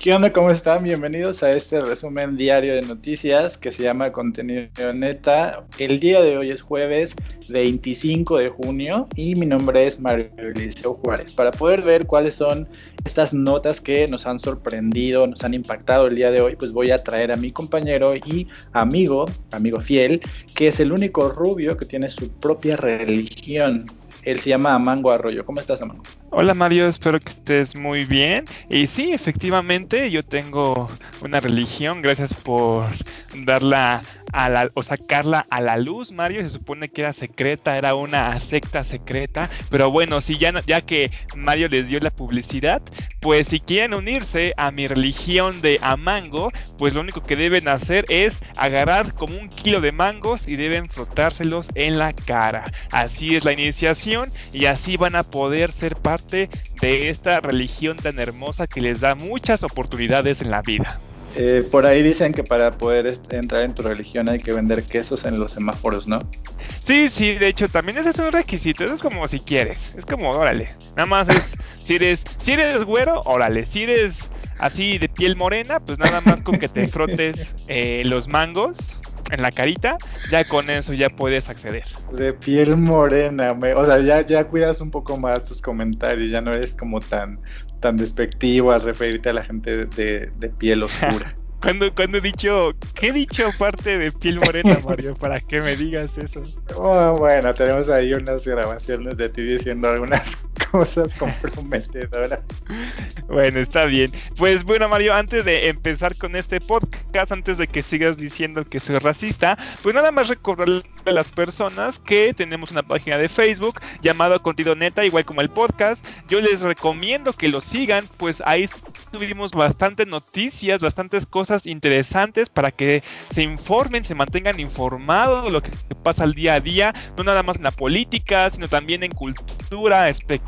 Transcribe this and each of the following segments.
¿Qué onda? ¿Cómo están? Bienvenidos a este resumen diario de noticias que se llama Contenido Neta. El día de hoy es jueves 25 de junio y mi nombre es Mario Eliseo Juárez. Para poder ver cuáles son estas notas que nos han sorprendido, nos han impactado el día de hoy, pues voy a traer a mi compañero y amigo, amigo fiel, que es el único rubio que tiene su propia religión. Él se llama Amango Arroyo. ¿Cómo estás, Amango? Hola Mario, espero que estés muy bien. Y sí, efectivamente, yo tengo una religión. Gracias por darla a la, o sacarla a la luz, Mario. Se supone que era secreta, era una secta secreta. Pero bueno, si ya, ya que Mario les dio la publicidad, pues si quieren unirse a mi religión de Amango, pues lo único que deben hacer es agarrar como un kilo de mangos y deben frotárselos en la cara. Así es la iniciación y así van a poder ser parte de esta religión tan hermosa que les da muchas oportunidades en la vida. Eh, por ahí dicen que para poder entrar en tu religión hay que vender quesos en los semáforos, ¿no? Sí, sí, de hecho también ese es un requisito, eso es como si quieres, es como, órale, nada más es, si eres, si eres güero, órale, si eres así de piel morena, pues nada más con que te frotes eh, los mangos en la carita, ya con eso ya puedes acceder. De piel morena, o sea, ya, ya cuidas un poco más tus comentarios, ya no eres como tan, tan despectivo al referirte a la gente de, de piel oscura. Cuando, cuando he dicho, ¿qué he dicho aparte de piel morena, Mario? Para que me digas eso. Oh, bueno, tenemos ahí unas grabaciones de ti diciendo algunas cosas comprometedoras. Bueno, está bien. Pues bueno, Mario, antes de empezar con este podcast, antes de que sigas diciendo que soy racista, pues nada más recordarle a las personas que tenemos una página de Facebook llamado Contido Neta, igual como el podcast. Yo les recomiendo que lo sigan, pues ahí tuvimos bastantes noticias, bastantes cosas interesantes para que se informen, se mantengan informados de lo que pasa al día a día, no nada más en la política, sino también en cultura, espectáculos,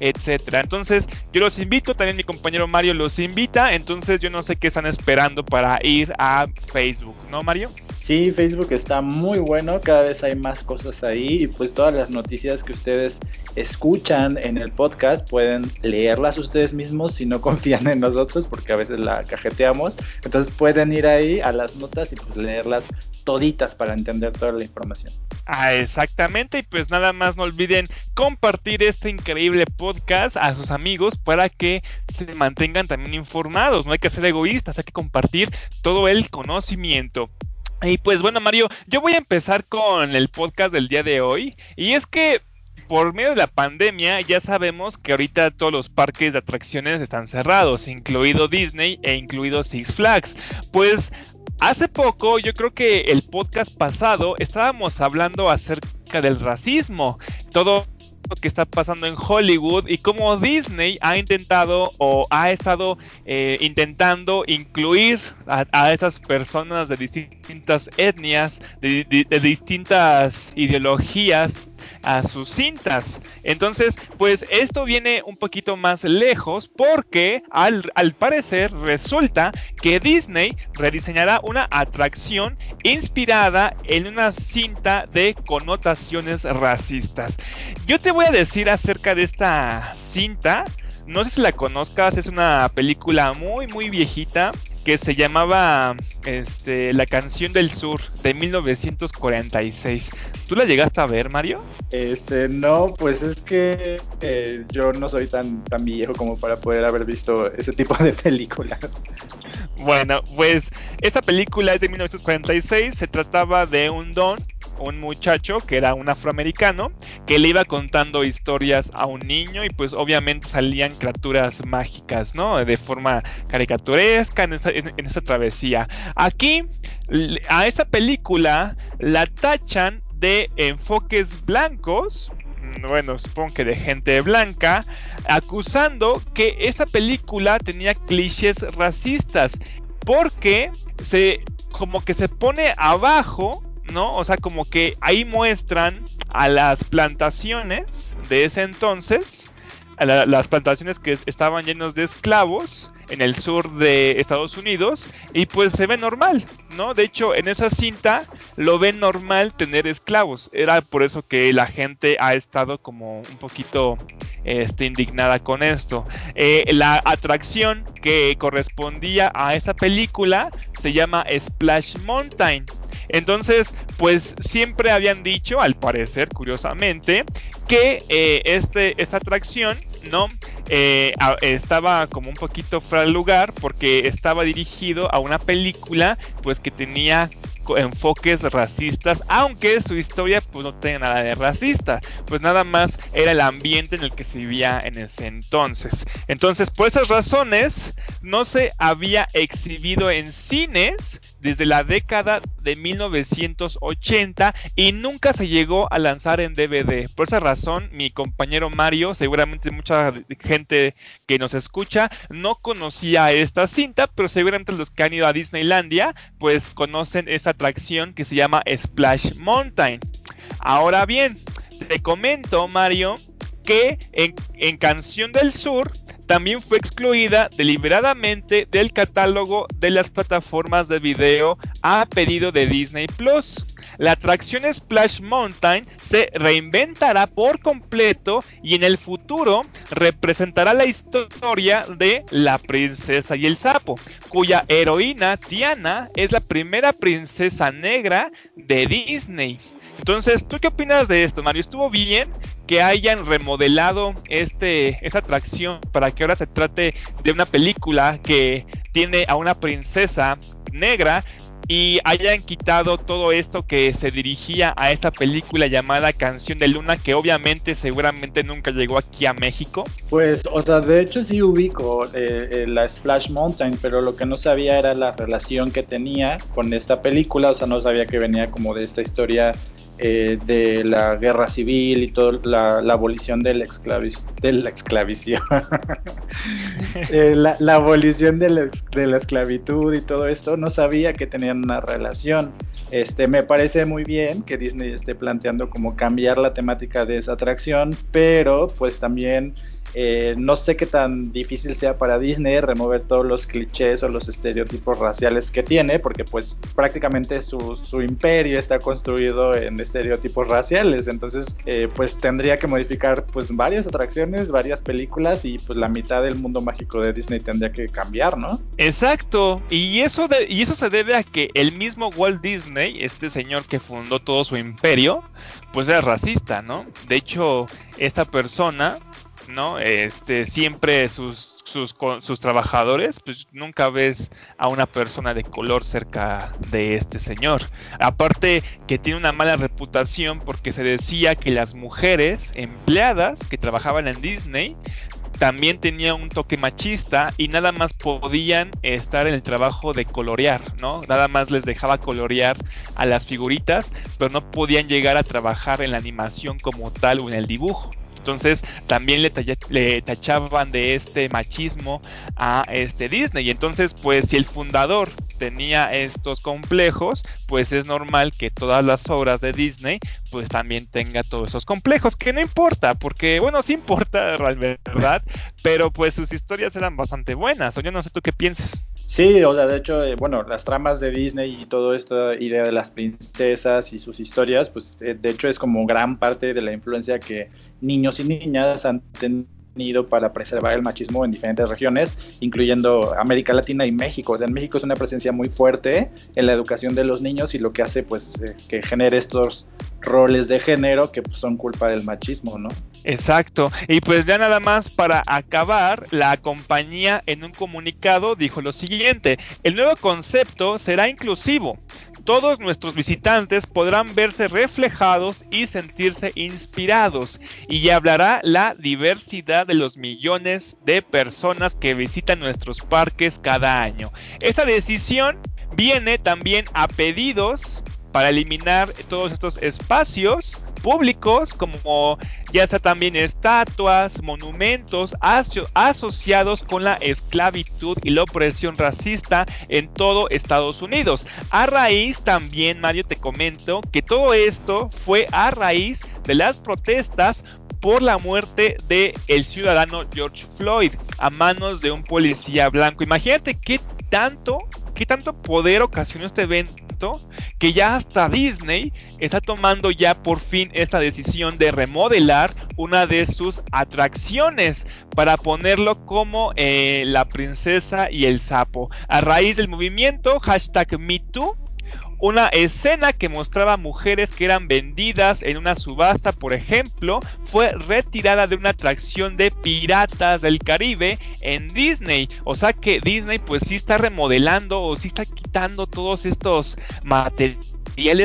etcétera. Entonces, yo los invito, también mi compañero Mario los invita, entonces yo no sé qué están esperando para ir a Facebook, ¿no, Mario? Sí, Facebook está muy bueno, cada vez hay más cosas ahí y pues todas las noticias que ustedes escuchan en el podcast pueden leerlas ustedes mismos si no confían en nosotros porque a veces la cajeteamos. Entonces pueden ir ahí a las notas y pues leerlas toditas para entender toda la información. Ah, exactamente, y pues nada más no olviden compartir este increíble podcast a sus amigos para que se mantengan también informados. No hay que ser egoístas, hay que compartir todo el conocimiento. Y pues bueno, Mario, yo voy a empezar con el podcast del día de hoy. Y es que por medio de la pandemia ya sabemos que ahorita todos los parques de atracciones están cerrados, incluido Disney e incluido Six Flags. Pues hace poco, yo creo que el podcast pasado estábamos hablando acerca del racismo. Todo que está pasando en Hollywood y cómo Disney ha intentado o ha estado eh, intentando incluir a, esas personas de distintas etnias, de distintas ideologías a sus cintas. Entonces, pues esto viene un poquito más lejos porque al, parecer resulta que Disney rediseñará una atracción inspirada en una cinta de connotaciones racistas. Yo te voy a decir acerca de esta cinta. No sé si la conozcas, es una película muy muy viejita que se llamaba este, La canción del sur de 1946. ¿Tú la llegaste a ver, Mario? Este, no, pues es que eh, yo no soy tan, tan viejo como para poder haber visto ese tipo de películas. Bueno, pues esta película es de 1946, se trataba de un don un muchacho que era un afroamericano que le iba contando historias a un niño y pues obviamente salían criaturas mágicas, ¿no? De forma caricaturesca en esta, travesía. Aquí a esta película la tachan de enfoques blancos, bueno, supongo que de gente blanca, acusando que esta película tenía clichés racistas, porque se como que se pone abajo ¿no? O sea, como que ahí muestran a las plantaciones de ese entonces, a las plantaciones que estaban llenos de esclavos en el sur de Estados Unidos y pues se ve normal, ¿no? De hecho, en esa cinta lo ven normal tener esclavos. Era por eso que la gente ha estado como un poquito este, indignada con esto. Eh, la atracción que correspondía a esa película se llama Splash Mountain. Entonces, pues siempre habían dicho, al parecer, curiosamente, que eh, este, esta atracción, ¿no? Eh, estaba como un poquito fuera de lugar porque estaba dirigido a una película, pues que tenía enfoques racistas, aunque su historia pues no tenía nada de racista, pues nada más era el ambiente en el que se vivía en ese entonces. Entonces, por esas razones, no se había exhibido en cines desde la década de 1980 y nunca se llegó a lanzar en DVD. Por esa razón, mi compañero Mario, seguramente mucha gente que nos escucha, no conocía esta cinta, pero seguramente los que han ido a Disneylandia, pues conocen esa que se llama Splash Mountain. Ahora bien, te comento, Mario, que en Canción del Sur también fue excluida deliberadamente del catálogo de las plataformas de video a pedido de Disney Plus. La atracción Splash Mountain se reinventará por completo y en el futuro representará la historia de La princesa y el sapo, cuya heroína Tiana es la primera princesa negra de Disney. Entonces, ¿tú qué opinas de esto, Mario? ¿Estuvo bien que hayan remodelado este, esta atracción para que ahora se trate de una película que tiene a una princesa negra y hayan quitado todo esto que se dirigía a esta película llamada Canción de Luna, que obviamente seguramente nunca llegó aquí a México? Pues, o sea, de hecho sí ubico eh, eh, la Splash Mountain, pero lo que no sabía era la relación que tenía con esta película, o sea, no sabía que venía como de esta historia eh, de la guerra civil y toda la, abolición de la, de la eh, la, abolición de la, de la, esclavitud y todo esto, no sabía que tenían una relación. Este, me parece muy bien que Disney esté planteando como cambiar la temática de esa atracción, pero pues también eh, no sé qué tan difícil sea para Disney remover todos los clichés o los estereotipos raciales que tiene, porque pues prácticamente su, imperio está construido en estereotipos raciales, entonces eh, pues tendría que modificar pues varias atracciones, varias películas y pues la mitad del mundo mágico de Disney tendría que cambiar, ¿no? Exacto, y eso, y eso se debe a que el mismo Walt Disney, este señor que fundó todo su imperio, pues era racista, ¿no? De hecho, esta persona ¿no? Este, siempre sus, sus, sus, trabajadores, pues nunca ves a una persona de color cerca de este señor. Aparte que tiene una mala reputación porque se decía que las mujeres empleadas que trabajaban en Disney también tenían un toque machista y nada más podían estar en el trabajo de colorear, ¿no? Nada más les dejaba colorear a las figuritas, pero no podían llegar a trabajar en la animación como tal o en el dibujo. Entonces también le, tachaban de este machismo a este Disney. Y entonces, pues si el fundador tenía estos complejos, pues es normal que todas las obras de Disney pues también tenga todos esos complejos, que no importa, porque bueno, sí importa realmente, ¿verdad? Pero pues sus historias eran bastante buenas, o yo no sé tú qué piensas. Sí, o sea, de hecho, eh, bueno, las tramas de Disney y toda esta idea de las princesas y sus historias, pues eh, de hecho es como gran parte de la influencia que niños y niñas han tenido para preservar el machismo en diferentes regiones, incluyendo América Latina y México. O sea, en México es una presencia muy fuerte en la educación de los niños y lo que hace pues eh, que genere estos roles de género que pues, son culpa del machismo, ¿no? Exacto. Y pues ya nada más para acabar, la compañía en un comunicado dijo lo siguiente, el nuevo concepto será inclusivo todos nuestros visitantes podrán verse reflejados y sentirse inspirados y hablará la diversidad de los millones de personas que visitan nuestros parques cada año. Esta decisión viene también a pedidos para eliminar todos estos espacios públicos como ya sea también estatuas, monumentos asociados con la esclavitud y la opresión racista en todo Estados Unidos. A raíz también, Mario, te comento que todo esto fue a raíz de las protestas por la muerte de el ciudadano George Floyd a manos de un policía blanco. Imagínate qué tanto, qué tanto poder ocasionó este evento que ya hasta Disney está tomando ya por fin esta decisión de remodelar una de sus atracciones para ponerlo como eh, la princesa y el sapo. A raíz del movimiento hashtag MeToo, una escena que mostraba mujeres que eran vendidas en una subasta, por ejemplo, fue retirada de una atracción de piratas del Caribe en Disney. O sea que Disney pues sí está remodelando o sí está quitando todos estos materiales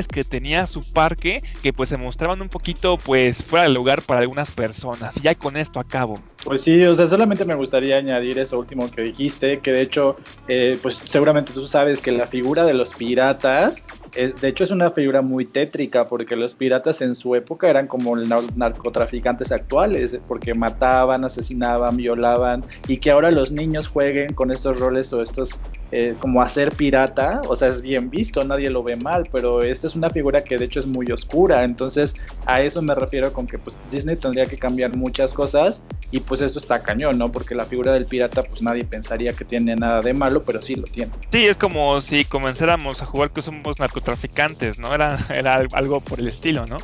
que tenía su parque que pues se mostraban un poquito pues fuera de lugar para algunas personas. Y ya con esto acabo. Pues sí, o sea, solamente me gustaría añadir eso último que dijiste, que de hecho, eh, pues seguramente tú sabes que la figura de los piratas de hecho es una figura muy tétrica porque los piratas en su época eran como los narcotraficantes actuales, porque mataban, asesinaban, violaban y que ahora los niños jueguen con estos roles o estos eh, como hacer pirata, o sea, es bien visto, nadie lo ve mal, pero esta es una figura que de hecho es muy oscura, entonces a eso me refiero con que pues Disney tendría que cambiar muchas cosas y pues eso está cañón, ¿no? Porque la figura del pirata pues nadie pensaría que tiene nada de malo, pero sí lo tiene. Sí, es como si comenzáramos a jugar que somos narcotraficantes traficantes, ¿no? Era, era algo por el estilo, ¿no?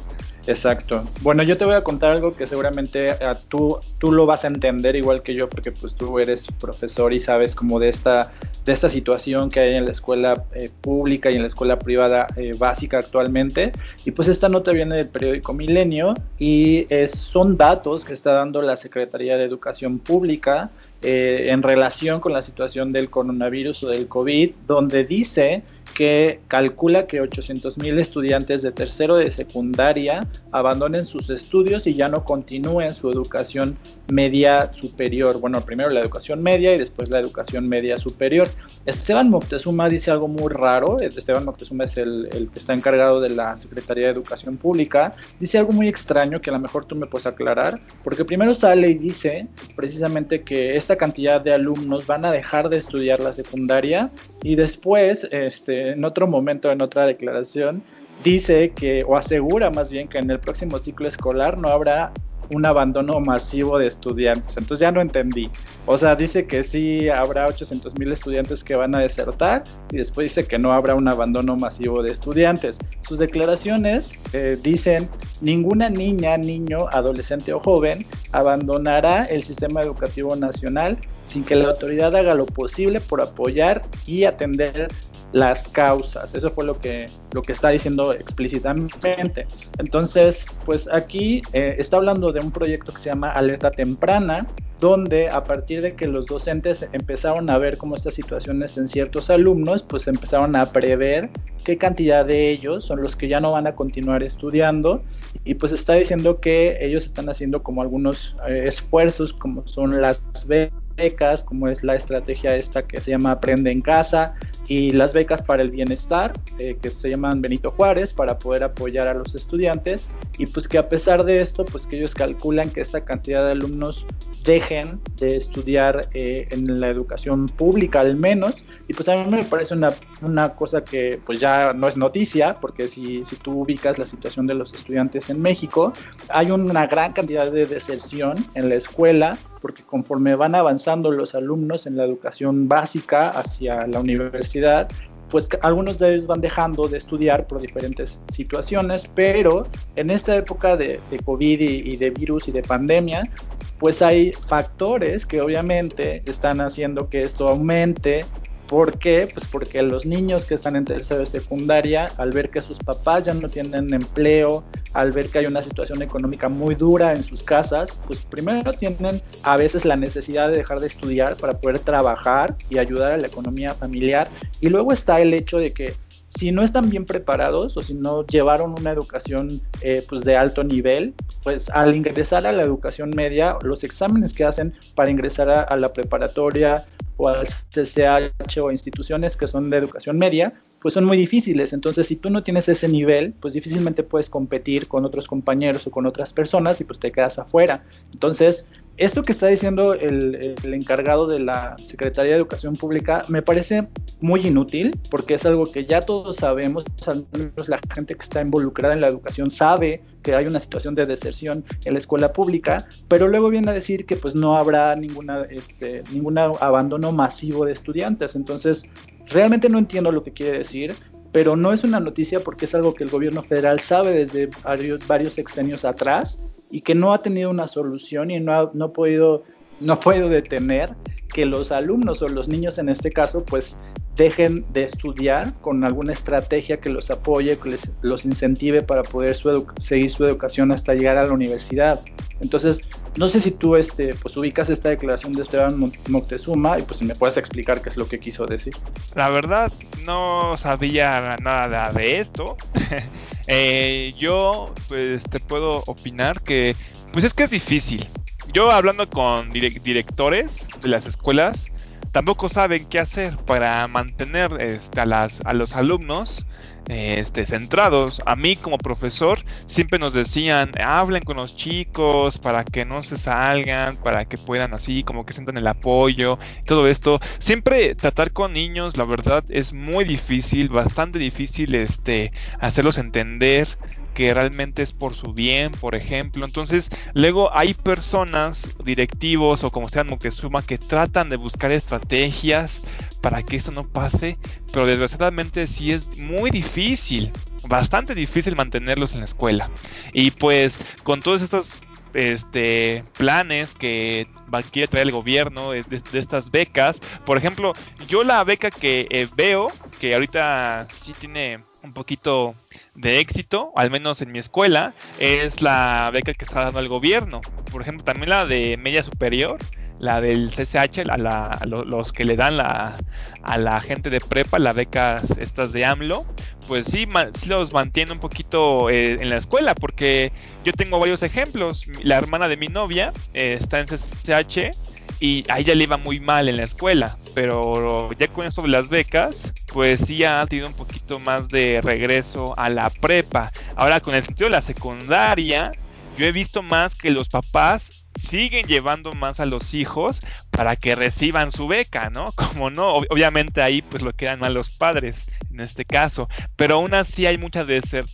Exacto. Bueno, yo te voy a contar algo que seguramente ah, tú, tú lo vas a entender igual que yo, porque pues tú eres profesor y sabes como de esta, de esta situación que hay en la escuela eh, pública y en la escuela privada eh, básica actualmente. Y pues esta nota viene del periódico Milenio y son datos que está dando la Secretaría de Educación Pública eh, en relación con la situación del coronavirus o del COVID, donde dice que calcula que 800 mil estudiantes de tercero de secundaria abandonen sus estudios y ya no continúen su educación media superior. Bueno, primero la educación media y después la educación media superior. Esteban Moctezuma dice algo muy raro. Esteban Moctezuma es el, el que está encargado de la Secretaría de Educación Pública. Dice algo muy extraño que a lo mejor tú me puedes aclarar, porque primero sale y dice precisamente que esta cantidad de alumnos van a dejar de estudiar la secundaria y después, este, en otro momento, en otra declaración, dice que, o asegura más bien que en el próximo ciclo escolar no habrá un abandono masivo de estudiantes. Entonces ya no entendí. O sea, dice que sí habrá 800 mil estudiantes que van a desertar y después dice que no habrá un abandono masivo de estudiantes. Sus declaraciones eh, dicen, ninguna niña, niño, adolescente o joven abandonará el sistema educativo nacional sin que la autoridad haga lo posible por apoyar y atender las causas. Eso fue lo que, lo que está diciendo explícitamente. Entonces, pues aquí eh, está hablando de un proyecto que se llama Alerta Temprana, donde a partir de que los docentes empezaron a ver cómo estas situaciones en ciertos alumnos, pues empezaron a prever qué cantidad de ellos son los que ya no van a continuar estudiando y pues está diciendo que ellos están haciendo como algunos eh, esfuerzos como son las becas, como es la estrategia esta que se llama Aprende en casa y las becas para el bienestar, eh, que se llaman Benito Juárez, para poder apoyar a los estudiantes. Y pues que a pesar de esto, pues que ellos calculan que esta cantidad de alumnos dejen de estudiar eh, en la educación pública al menos. Y pues a mí me parece una, una cosa que pues ya no es noticia porque si, si tú ubicas la situación de los estudiantes en México hay una gran cantidad de deserción en la escuela porque conforme van avanzando los alumnos en la educación básica hacia la universidad, pues algunos de ellos van dejando de estudiar por diferentes situaciones, pero en esta época de, COVID y, de virus y de pandemia, pues hay factores que obviamente están haciendo que esto aumente ¿Por qué? Pues porque los niños que están en tercero de secundaria, al ver que sus papás ya no tienen empleo, al ver que hay una situación económica muy dura en sus casas, pues primero tienen a veces la necesidad de dejar de estudiar para poder trabajar y ayudar a la economía familiar. Y luego está el hecho de que si no están bien preparados o si no llevaron una educación eh, pues de alto nivel, pues al ingresar a la educación media, los exámenes que hacen para ingresar a la preparatoria o al CCH o instituciones que son de educación media, pues son muy difíciles. Entonces, si tú no tienes ese nivel, pues difícilmente puedes competir con otros compañeros o con otras personas y pues te quedas afuera. Entonces, esto que está diciendo el, encargado de la Secretaría de Educación Pública me parece muy inútil porque es algo que ya todos sabemos, al menos la gente que está involucrada en la educación sabe que hay una situación de deserción en la escuela pública, pero luego viene a decir que pues no habrá ninguna, este, ningún abandono masivo de estudiantes. Entonces, realmente no entiendo lo que quiere decir pero no es una noticia porque es algo que el gobierno federal sabe desde varios, varios sexenios atrás y que no ha tenido una solución y no ha, no podido, no detener que los alumnos o los niños en este caso pues dejen de estudiar con alguna estrategia que los apoye, que les, los incentive para poder seguir su educación hasta llegar a la universidad. Entonces, no sé si tú este, pues ubicas esta declaración de Esteban Moctezuma y pues me puedes explicar qué es lo que quiso decir. La verdad, no sabía nada de esto. eh, yo pues te puedo opinar que pues es que es difícil. Yo hablando con directores de las escuelas, tampoco saben qué hacer para mantener este, a, las, a los alumnos este, centrados. A mí como profesor siempre nos decían, hablen con los chicos para que no se salgan, para que puedan así, como que sientan el apoyo, todo esto. Siempre tratar con niños, la verdad, es muy difícil, bastante difícil este, hacerlos entender que realmente es por su bien, por ejemplo. Entonces, luego hay personas, directivos o como sean Moctezuma, que tratan de buscar estrategias para que eso no pase, pero desgraciadamente sí es muy difícil, bastante difícil mantenerlos en la escuela. Y pues con todos estos este, planes que quiere traer el gobierno de, estas becas. Por ejemplo, yo la beca que eh, veo, que ahorita sí tiene un poquito de éxito, al menos en mi escuela, es la beca que está dando el gobierno. Por ejemplo, también la de media superior, la del CCH, a, los que le dan la, a la gente de prepa, las becas estas de AMLO, pues sí, los mantiene un poquito eh, en la escuela, porque yo tengo varios ejemplos. La hermana de mi novia eh, está en CCH y a ella le iba muy mal en la escuela, pero ya con esto de las becas, pues sí ha tenido un poquito más de regreso a la prepa. Ahora con el sentido de la secundaria, yo he visto más que los papás siguen llevando más a los hijos para que reciban su beca, ¿no? Como no, obviamente ahí pues lo quedan mal los padres en este caso, pero aún así hay mucha deser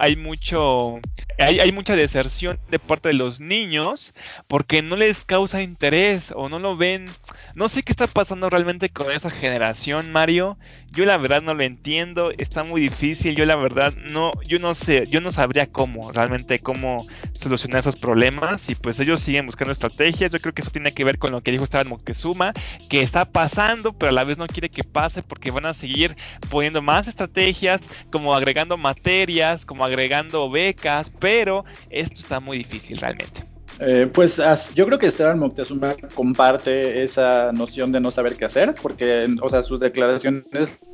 hay mucho hay, mucha deserción de parte de los niños porque no les causa interés o no lo ven. No sé qué está pasando realmente con esa generación, Mario. Yo la verdad no lo entiendo, está muy difícil. Yo la verdad no yo no sé, yo no sabría cómo realmente cómo solucionar esos problemas y pues ellos siguen buscando estrategias. Yo creo que eso tiene que ver con lo que dijo Esteban Moctezuma, que está pasando, pero a la vez no quiere que pase porque van a seguir poniendo más estrategias, como agregando materias, como agregando becas, pero esto está muy difícil realmente. Eh, pues yo creo que Esteban Moctezuma comparte esa noción de no saber qué hacer, porque, o sea, sus declaraciones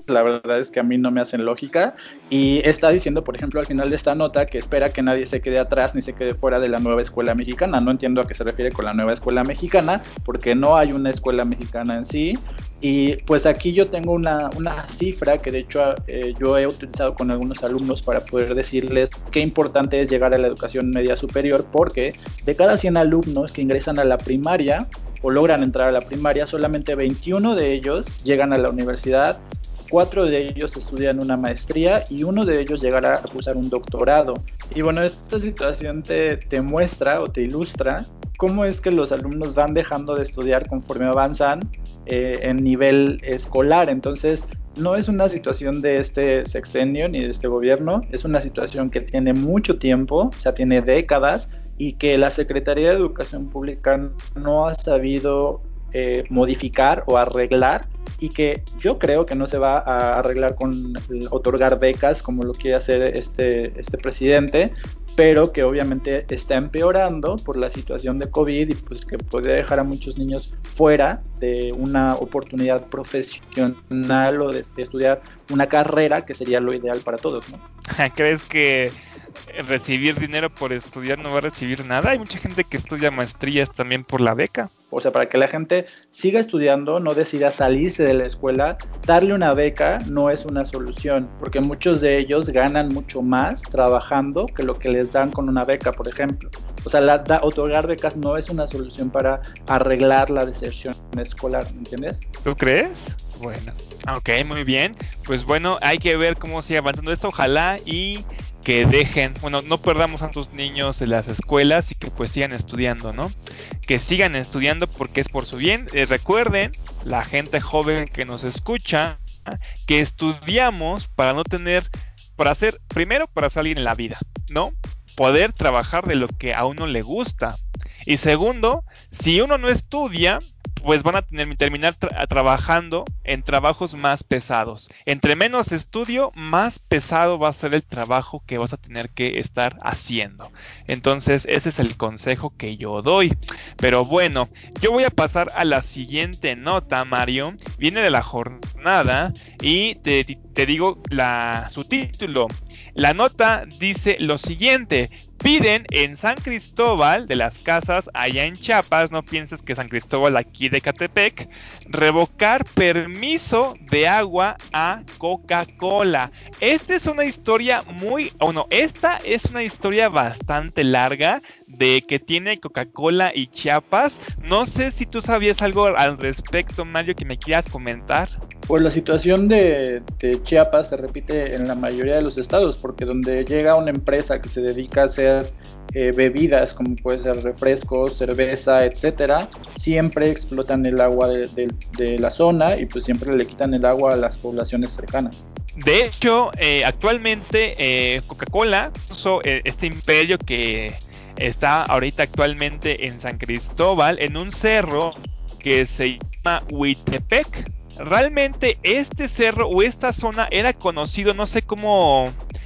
la verdad es que a mí no me hacen lógica. Y está diciendo, por ejemplo, al final de esta nota que espera que nadie se quede atrás ni se quede fuera de la nueva escuela mexicana. No entiendo a qué se refiere con la nueva escuela mexicana, porque no hay una escuela mexicana en sí. Y pues aquí yo tengo una, una cifra que de hecho eh, yo he utilizado con algunos alumnos para poder decirles qué importante es llegar a la educación media superior, porque de cada 100 alumnos que ingresan a la primaria, o logran entrar a la primaria, solamente 21 de ellos llegan a la universidad cuatro de ellos estudian una maestría y uno de ellos llegará a cursar un doctorado. Y bueno, esta situación te, te muestra o te ilustra cómo es que los alumnos van dejando de estudiar conforme avanzan eh, en nivel escolar. Entonces, no es una situación de este sexenio ni de este gobierno, es una situación que tiene mucho tiempo, o sea, tiene décadas y que la Secretaría de Educación Pública no ha sabido eh, modificar o arreglar y que yo creo que no se va a arreglar con otorgar becas como lo quiere hacer este, este presidente, pero que obviamente está empeorando por la situación de COVID y pues que puede dejar a muchos niños fuera de una oportunidad profesional o de, estudiar una carrera que sería lo ideal para todos, ¿no? ¿Crees que recibir dinero por estudiar no va a recibir nada? Hay mucha gente que estudia maestrías también por la beca. O sea, para que la gente siga estudiando, no decida salirse de la escuela, darle una beca no es una solución, porque muchos de ellos ganan mucho más trabajando que lo que les dan con una beca, por ejemplo. O sea, la, otorgar becas no es una solución para arreglar la deserción escolar, ¿me entiendes? ¿Tú crees? Bueno, ok, muy bien. Pues bueno, hay que ver cómo sigue avanzando esto. Ojalá y que dejen, bueno, no perdamos a tus niños en las escuelas y que pues sigan estudiando, ¿no? Que sigan estudiando porque es por su bien. Eh, recuerden, la gente joven que nos escucha, que estudiamos para no tener, para hacer, primero, para salir en la vida, ¿no? Poder trabajar de lo que a uno le gusta. Y segundo, si uno no estudia, pues van a tener, terminar trabajando en trabajos más pesados. Entre menos estudio, más pesado va a ser el trabajo que vas a tener que estar haciendo. Entonces, ese es el consejo que yo doy. Pero bueno, yo voy a pasar a la siguiente nota, Mario. Viene de la jornada y te, te digo la, su título. La nota dice lo siguiente, piden en San Cristóbal de las Casas, allá en Chiapas, no pienses que San Cristóbal aquí de Catepec, revocar permiso de agua a Coca-Cola. Esta es una historia muy, bueno, esta es una historia bastante larga de que tiene Coca-Cola y Chiapas. No sé si tú sabías algo al respecto, Mario, que me quieras comentar. Pues la situación de, Chiapas se repite en la mayoría de los estados, porque donde llega una empresa que se dedica a hacer eh, bebidas, como puede ser refrescos, cerveza, etcétera, siempre explotan el agua de, la zona y pues siempre le quitan el agua a las poblaciones cercanas. De hecho, eh, actualmente eh, Coca-Cola puso este imperio que está ahorita actualmente en San Cristóbal, en un cerro que se llama Huitepec. Realmente este cerro o esta zona era conocido, no sé cómo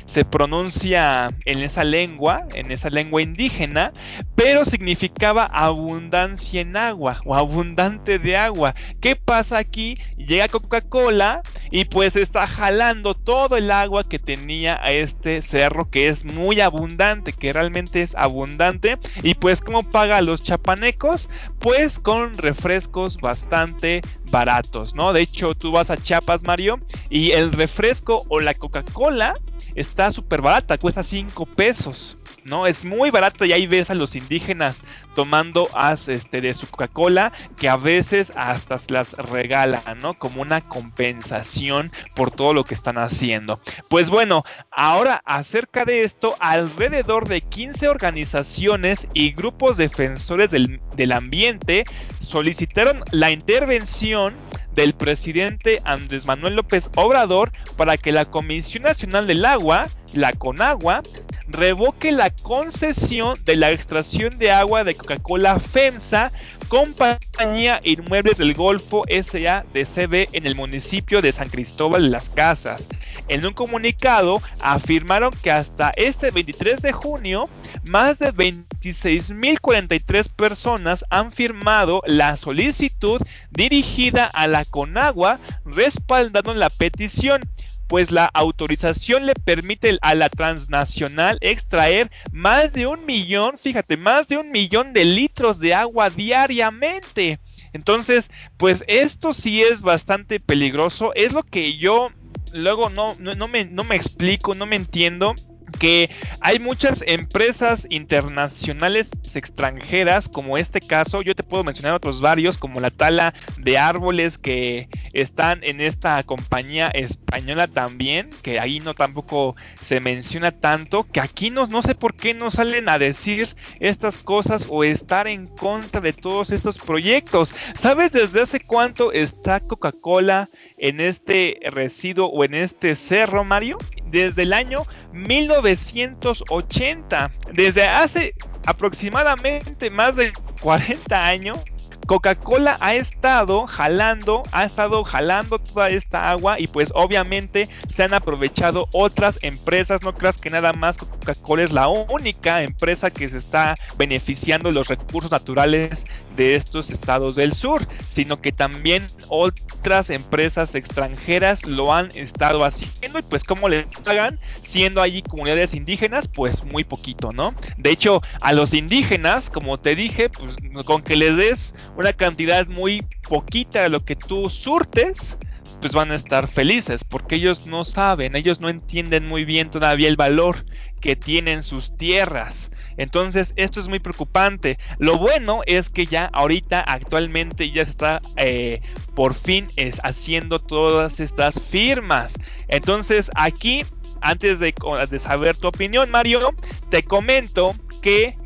se pronuncia en esa lengua, en esa lengua indígena, pero significaba abundancia en agua o abundante de agua. ¿Qué pasa aquí? Llega Coca-Cola y pues está jalando todo el agua que tenía a este cerro que es muy abundante, que realmente es abundante. Y pues ¿cómo paga a los chapanecos? Pues con refrescos bastante baratos, ¿no? De hecho, tú vas a Chiapas, Mario, y el refresco o la Coca-Cola está súper barata, cuesta 5 pesos. ¿No? Es muy barata y ahí ves a los indígenas tomando as, este, de su Coca-Cola que a veces hasta las regalan, ¿no? Como una compensación por todo lo que están haciendo. Pues bueno, ahora acerca de esto, alrededor de 15 organizaciones y grupos defensores del, del ambiente solicitaron la intervención del presidente Andrés Manuel López Obrador para que la Comisión Nacional del Agua, la CONAGUA, revoque la concesión de la extracción de agua de Coca-Cola FEMSA, compañía Inmuebles del Golfo SADCB en el municipio de San Cristóbal de las Casas. En un comunicado afirmaron que hasta este 23 de junio, más de 26.043 personas han firmado la solicitud dirigida a la Conagua respaldando la petición pues la autorización le permite a la transnacional extraer más de un millón, fíjate, más de un millón de litros de agua diariamente. Entonces, pues esto sí es bastante peligroso. Es lo que yo luego no, no, me, no me explico, no me entiendo que hay muchas empresas internacionales extranjeras, como este caso, yo te puedo mencionar otros varios, como la tala de árboles que están en esta compañía española también, que ahí no tampoco se menciona tanto, que aquí no, no sé por qué no salen a decir estas cosas o estar en contra de todos estos proyectos. ¿Sabes desde hace cuánto está Coca-Cola en este residuo o en este cerro, Mario? Desde el año 1980. Desde hace aproximadamente más de 40 años Coca-Cola ha estado jalando, ha estado jalando toda esta agua y pues obviamente se han aprovechado otras empresas, no creas que nada más Coca-Cola es la única empresa que se está beneficiando de los recursos naturales de estos estados del sur, sino que también otras empresas extranjeras lo han estado haciendo y pues como le pagan siendo allí comunidades indígenas, pues muy poquito, ¿no? De hecho, a los indígenas, como te dije, pues con que les des una cantidad muy poquita de lo que tú surtes, pues van a estar felices porque ellos no saben, ellos no entienden muy bien todavía el valor que tienen sus tierras. Entonces esto es muy preocupante. Lo bueno es que ya ahorita actualmente ya se está eh, por fin haciendo todas estas firmas. Entonces aquí, antes de saber tu opinión Mario, te comento que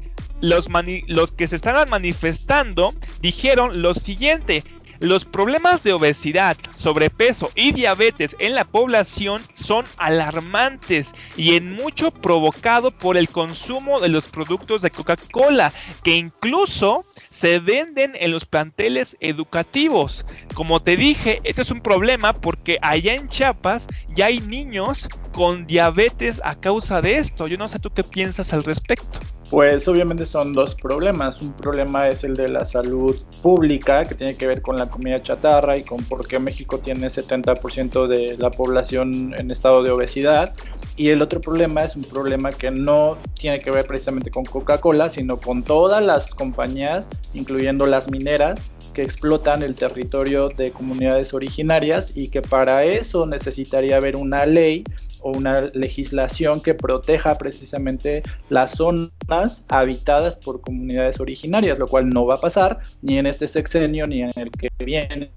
los, que se estaban manifestando dijeron lo siguiente, los problemas de obesidad, sobrepeso y diabetes en la población son alarmantes y en mucho provocado por el consumo de los productos de Coca-Cola, que incluso se venden en los planteles educativos. Como te dije, este es un problema porque allá en Chiapas ya hay niños con diabetes a causa de esto. Yo no sé tú qué piensas al respecto. Pues obviamente son dos problemas. Un problema es el de la salud pública, que tiene que ver con la comida chatarra y con por qué México tiene 70% de la población en estado de obesidad. Y el otro problema es un problema que no tiene que ver precisamente con Coca-Cola, sino con todas las compañías, incluyendo las mineras, que explotan el territorio de comunidades originarias y que para eso necesitaría haber una ley o una legislación que proteja precisamente las zonas habitadas por comunidades originarias, lo cual no va a pasar ni en este sexenio ni en el que viene.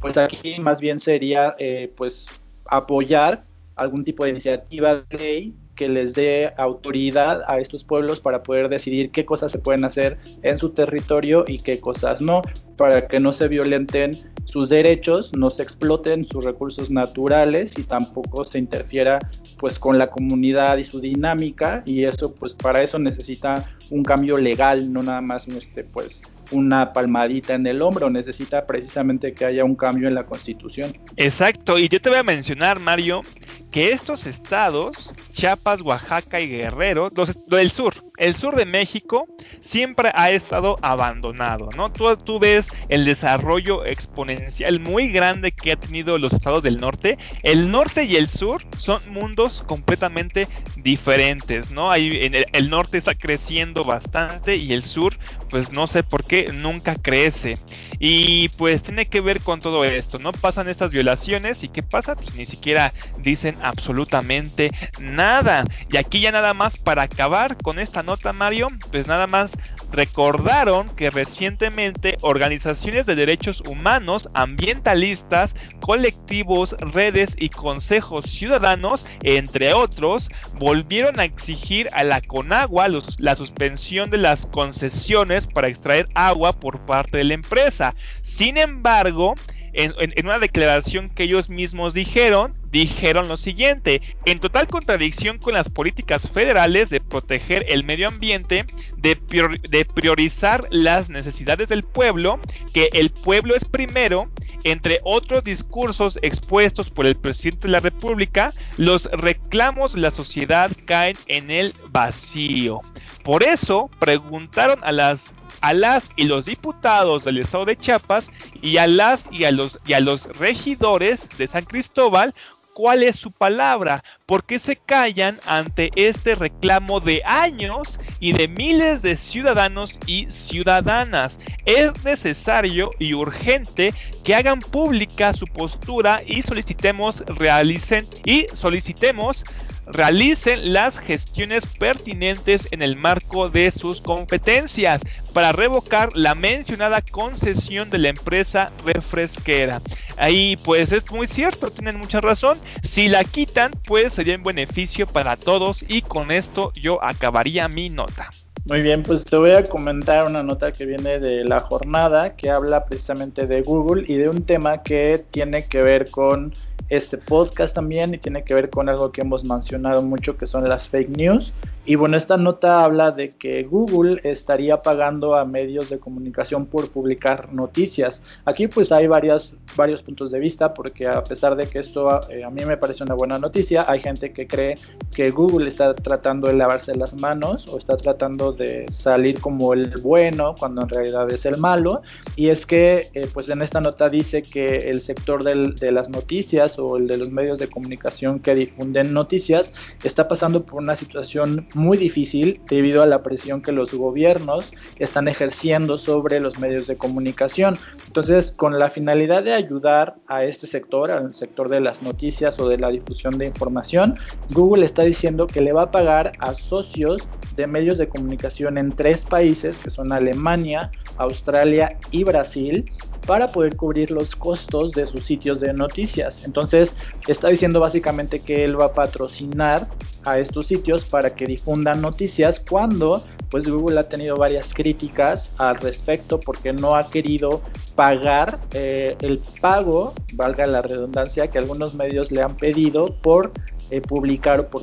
Pues aquí más bien sería eh, pues apoyar algún tipo de iniciativa de ley que les dé autoridad a estos pueblos para poder decidir qué cosas se pueden hacer en su territorio y qué cosas no, para que no se violenten sus derechos, no se exploten sus recursos naturales y tampoco se interfiera pues con la comunidad y su dinámica y eso pues para eso necesita un cambio legal, no nada más este pues una palmadita en el hombro, necesita precisamente que haya un cambio en la constitución. Exacto, y yo te voy a mencionar, Mario, que estos estados, Chiapas, Oaxaca y Guerrero, los del sur, el sur de México siempre ha estado abandonado, ¿no? Tú, ves el desarrollo exponencial muy grande que ha tenido los estados del norte. El norte y el sur son mundos completamente diferentes, ¿no? El norte está creciendo bastante y el sur, pues no sé por qué, nunca crece. Y pues tiene que ver con todo esto, ¿no? Pasan estas violaciones y ¿qué pasa? Pues ni siquiera dicen absolutamente nada. Y aquí ya nada más para acabar con esta nota, Mario, pues nada más recordaron que recientemente organizaciones de derechos humanos, ambientalistas, colectivos, redes y consejos ciudadanos, entre otros, volvieron a exigir a la Conagua la suspensión de las concesiones para extraer agua por parte de la empresa. Sin embargo, en, una declaración que ellos mismos dijeron, dijeron lo siguiente, en total contradicción con las políticas federales de proteger el medio ambiente, de, de priorizar las necesidades del pueblo, que el pueblo es primero, entre otros discursos expuestos por el presidente de la República, los reclamos de la sociedad caen en el vacío. Por eso preguntaron a las a las y los diputados del estado de Chiapas y a las y a los y a los regidores de San Cristóbal cuál es su palabra, por qué se callan ante este reclamo de años y de miles de ciudadanos y ciudadanas. Es necesario y urgente que hagan pública su postura y solicitemos realicen y solicitemos realicen las gestiones pertinentes en el marco de sus competencias para revocar la mencionada concesión de la empresa refresquera. Ahí pues es muy cierto, tienen mucha razón. Si la quitan, pues sería en beneficio para todos y con esto yo acabaría mi nota. Muy bien, pues te voy a comentar una nota que viene de la jornada que habla precisamente de Google y de un tema que tiene que ver con este podcast también y tiene que ver con algo que hemos mencionado mucho que son las fake news. Y bueno, esta nota habla de que Google estaría pagando a medios de comunicación por publicar noticias. Aquí pues hay varias, varios puntos de vista porque a pesar de que esto eh, a mí me parece una buena noticia, hay gente que cree que Google está tratando de lavarse las manos o está tratando de salir como el bueno cuando en realidad es el malo. Y es que eh, pues en esta nota dice que el sector del, de las noticias o el de los medios de comunicación que difunden noticias está pasando por una situación muy difícil debido a la presión que los gobiernos están ejerciendo sobre los medios de comunicación. Entonces, con la finalidad de ayudar a este sector, al sector de las noticias o de la difusión de información, Google está diciendo que le va a pagar a socios de medios de comunicación en tres países, que son Alemania, Australia y Brasil, para poder cubrir los costos de sus sitios de noticias. Entonces, está diciendo básicamente que él va a patrocinar a estos sitios para que difundan noticias cuando pues Google ha tenido varias críticas al respecto porque no ha querido pagar eh, el pago, valga la redundancia, que algunos medios le han pedido por eh, publicar o por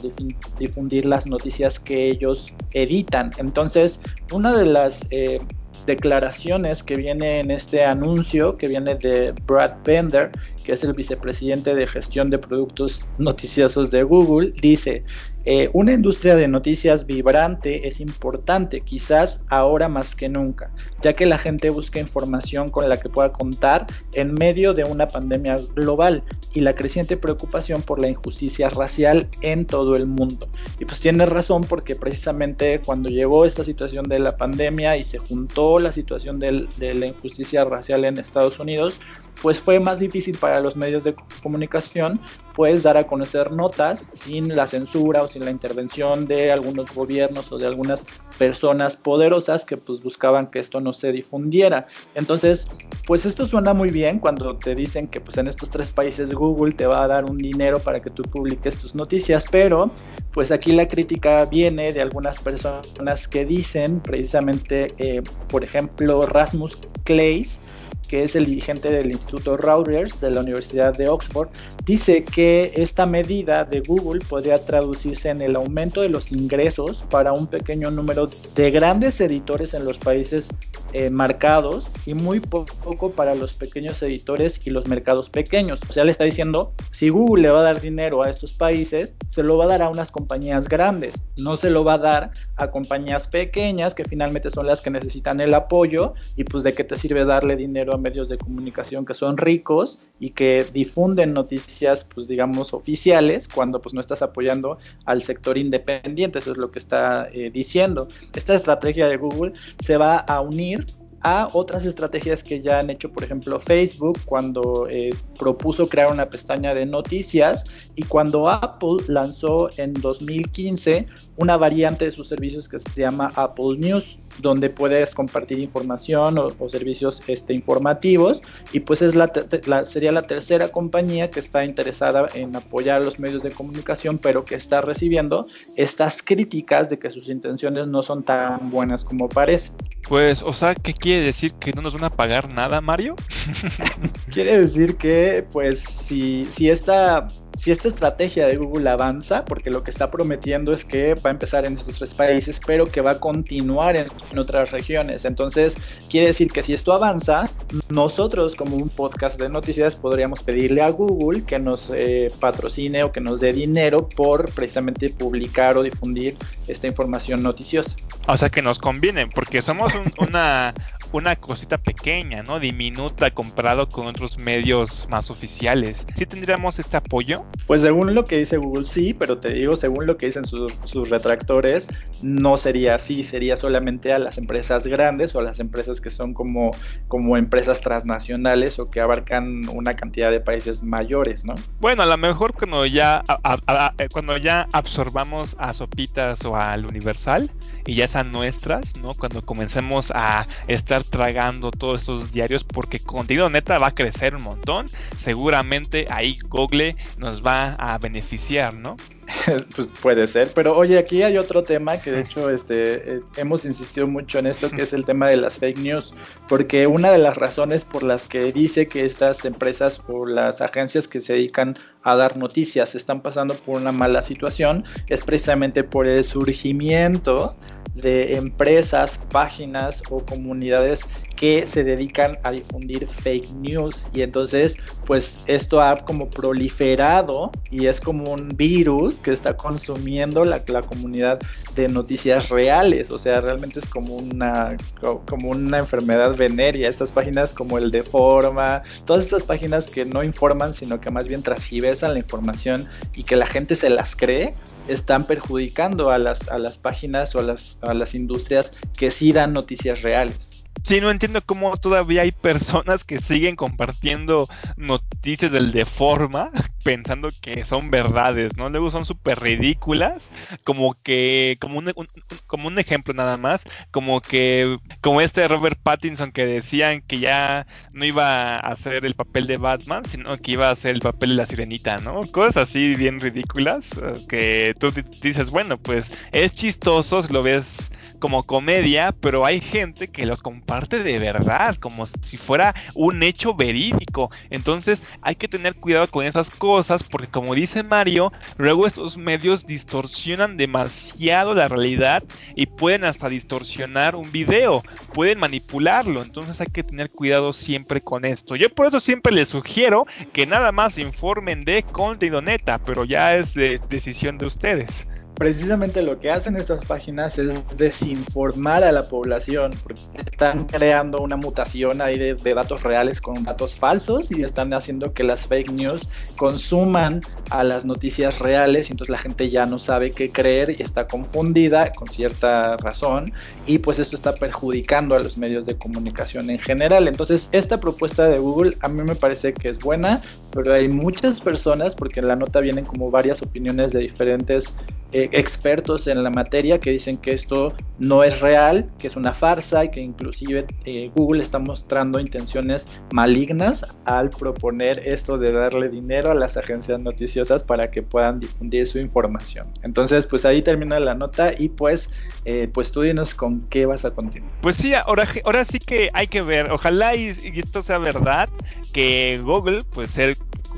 difundir las noticias que ellos editan. Entonces, una de las eh, declaraciones que viene en este anuncio, que viene de Brad Bender, que es el vicepresidente de gestión de productos noticiosos de Google, dice, eh, una industria de noticias vibrante es importante, quizás ahora más que nunca, ya que la gente busca información con la que pueda contar en medio de una pandemia global y la creciente preocupación por la injusticia racial en todo el mundo. Y pues tiene razón porque precisamente cuando llegó esta situación de la pandemia y se juntó la situación de la injusticia racial en Estados Unidos, pues fue más difícil para los medios de comunicación pues dar a conocer notas sin la censura o sin la intervención de algunos gobiernos o de algunas personas poderosas que pues buscaban que esto no se difundiera. Entonces, pues esto suena muy bien cuando te dicen que pues en estos tres países Google te va a dar un dinero para que tú publiques tus noticias, pero pues aquí la crítica viene de algunas personas que dicen precisamente, eh, por ejemplo, Rasmus Clays, que es el dirigente del Instituto Reuters de la Universidad de Oxford, dice que esta medida de Google podría traducirse en el aumento de los ingresos para un pequeño número de grandes editores en los países eh, marcados y muy poco para los pequeños editores y los mercados pequeños. O sea, le está diciendo, si Google le va a dar dinero a estos países, se lo va a dar a unas compañías grandes, no se lo va a dar a compañías pequeñas que finalmente son las que necesitan el apoyo y pues de qué te sirve darle dinero a medios de comunicación que son ricos y que difunden noticias pues digamos oficiales cuando pues no estás apoyando al sector independiente, eso es lo que está eh, diciendo. Esta estrategia de Google se va a unir a otras estrategias que ya han hecho, por ejemplo, Facebook cuando eh, propuso crear una pestaña de noticias y cuando Apple lanzó en 2015 una variante de sus servicios que se llama Apple News donde puedes compartir información o, servicios este, informativos y pues es la, sería la tercera compañía que está interesada en apoyar a los medios de comunicación pero que está recibiendo estas críticas de que sus intenciones no son tan buenas como parece. Pues, o sea, ¿qué quiere decir? ¿Que no nos van a pagar nada, Mario? quiere decir que, pues, si, si esta si esta estrategia de Google avanza, porque lo que está prometiendo es que va a empezar en estos tres países, pero que va a continuar en, otras regiones. Entonces, quiere decir que si esto avanza, nosotros como un podcast de noticias podríamos pedirle a Google que nos eh, patrocine o que nos dé dinero por precisamente publicar o difundir esta información noticiosa. O sea que nos conviene, porque somos una, una cosita pequeña, ¿no? Diminuta comparado con otros medios más oficiales. ¿Sí tendríamos este apoyo? Pues según lo que dice Google, sí, pero te digo, según lo que dicen sus retractores, no sería así, sería solamente a las empresas grandes o a las empresas que son como, como empresas transnacionales o que abarcan una cantidad de países mayores, ¿no? Bueno, a lo mejor cuando ya, cuando ya absorbamos a Sopitas o al Universal y ya sean nuestras, ¿no? Cuando comencemos a estar tragando todos esos diarios porque contenido neta va a crecer un montón. Seguramente ahí Google nos va a beneficiar, ¿no? pues puede ser, pero oye, aquí hay otro tema que de hecho este, eh, hemos insistido mucho en esto, que es el tema de las fake news, porque una de las razones por las que dice que estas empresas o las agencias que se dedican a dar noticias están pasando por una mala situación es precisamente por el surgimiento de empresas, páginas o comunidades que se dedican a difundir fake news. Y entonces pues esto ha como proliferado y es como un virus que está consumiendo la, la comunidad de noticias reales. O sea realmente es como una como una enfermedad venérea. Estas páginas como el de forma todas estas páginas que no informan sino que más bien transgiversan la información y que la gente se las cree están perjudicando a las, a las páginas o a las, a las industrias que sí dan noticias reales. Sí, no entiendo cómo todavía hay personas que siguen compartiendo noticias del de forma pensando que son verdades, ¿no? Luego son súper ridículas, como que, como un, como un ejemplo nada más, como que, como este Robert Pattinson que decían que ya no iba a hacer el papel de Batman, sino que iba a hacer el papel de la sirenita, ¿no? Cosas así bien ridículas, que tú dices, bueno, pues es chistoso lo ves como comedia, pero hay gente que los comparte de verdad, como si fuera un hecho verídico. Entonces hay que tener cuidado con esas cosas porque como dice Mario, luego estos medios distorsionan demasiado la realidad y pueden hasta distorsionar un video, pueden manipularlo. Entonces hay que tener cuidado siempre con esto. Yo por eso siempre les sugiero que nada más informen de contenido neta, pero ya es de decisión de ustedes precisamente lo que hacen estas páginas es desinformar a la población, porque están creando una mutación ahí de, datos reales con datos falsos y están haciendo que las fake news consuman a las noticias reales y entonces la gente ya no sabe qué creer y está confundida con cierta razón y pues esto está perjudicando a los medios de comunicación en general. Entonces esta propuesta de Google a mí me parece que es buena, pero hay muchas personas, porque en la nota vienen como varias opiniones de diferentes eh, expertos en la materia que dicen que esto no es real, que es una farsa y que inclusive eh, Google está mostrando intenciones malignas al proponer esto de darle dinero a las agencias noticiosas para que puedan difundir su información. Entonces, pues ahí termina la nota y pues, eh, pues tú dinos con qué vas a continuar. Pues sí, ahora, ahora sí que hay que ver, ojalá y, esto sea verdad, que Google, pues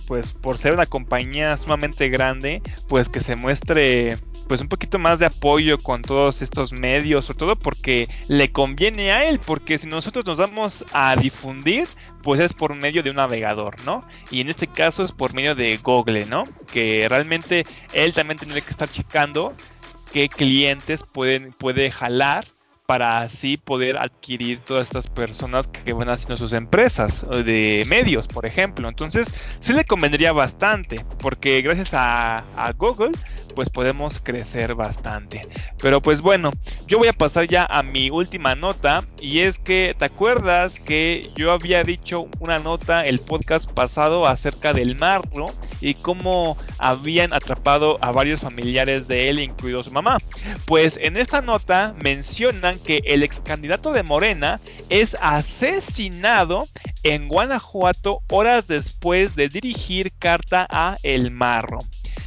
pues por ser una compañía sumamente grande, pues que se muestre pues un poquito más de apoyo con todos estos medios, sobre todo porque le conviene a él, porque si nosotros nos vamos a difundir, pues es por medio de un navegador, ¿no? Y en este caso es por medio de Google, ¿no? Que realmente él también tendría que estar checando qué clientes pueden, puede jalar para así poder adquirir todas estas personas que van haciendo sus empresas de medios, por ejemplo. Entonces, sí le convendría bastante, porque gracias a, a, Google, pues podemos crecer bastante. Pero pues bueno, yo voy a pasar ya a mi última nota, y es que, ¿te acuerdas que yo había dicho una nota el podcast pasado acerca del marro y cómo habían atrapado a varios familiares de él, incluido su mamá? Pues en esta nota mencionan que el ex candidato de Morena es asesinado en Guanajuato horas después de dirigir carta a El Marro.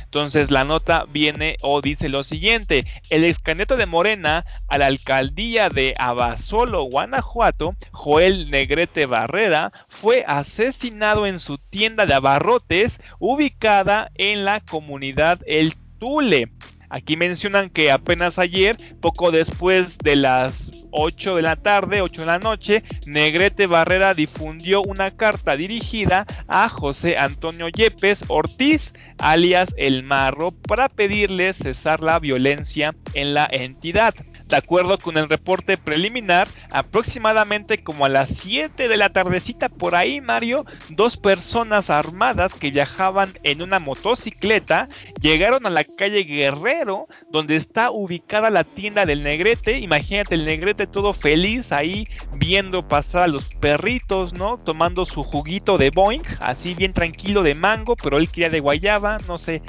Entonces la nota viene o dice lo siguiente, el ex de Morena a la alcaldía de Abasolo, Guanajuato, Joel Negrete Barrera, fue asesinado en su tienda de abarrotes ubicada en la comunidad El Tule. Aquí mencionan que apenas ayer, poco después de las 8 de la tarde, 8 de la noche, Negrete Barrera difundió una carta dirigida a José Antonio Yepes Ortiz, alias El Marro, para pedirle cesar la violencia en la entidad. De acuerdo con el reporte preliminar, aproximadamente como a las 7 de la tardecita por ahí, Mario, dos personas armadas que viajaban en una motocicleta llegaron a la calle Guerrero, donde está ubicada la tienda del Negrete. Imagínate el Negrete todo feliz ahí viendo pasar a los perritos, ¿no? Tomando su juguito de Boeing, así bien tranquilo de mango, pero él quería de guayaba, no sé,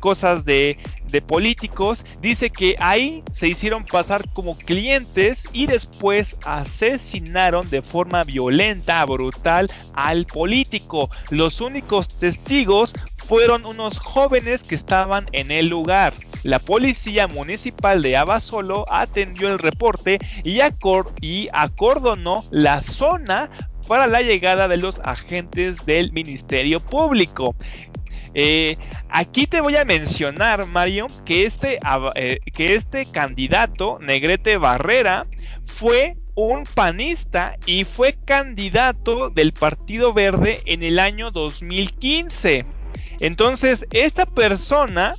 cosas de, políticos, dice que ahí se hicieron pasar como clientes y después asesinaron de forma violenta, brutal al político. Los únicos testigos fueron unos jóvenes que estaban en el lugar. La policía municipal de Abasolo atendió el reporte y, y acordonó la zona para la llegada de los agentes del Ministerio Público. Eh, aquí te voy a mencionar, Mario, que este, eh, que este candidato, Negrete Barrera, fue un panista y fue candidato del Partido Verde en el año 2015. Entonces, esta persona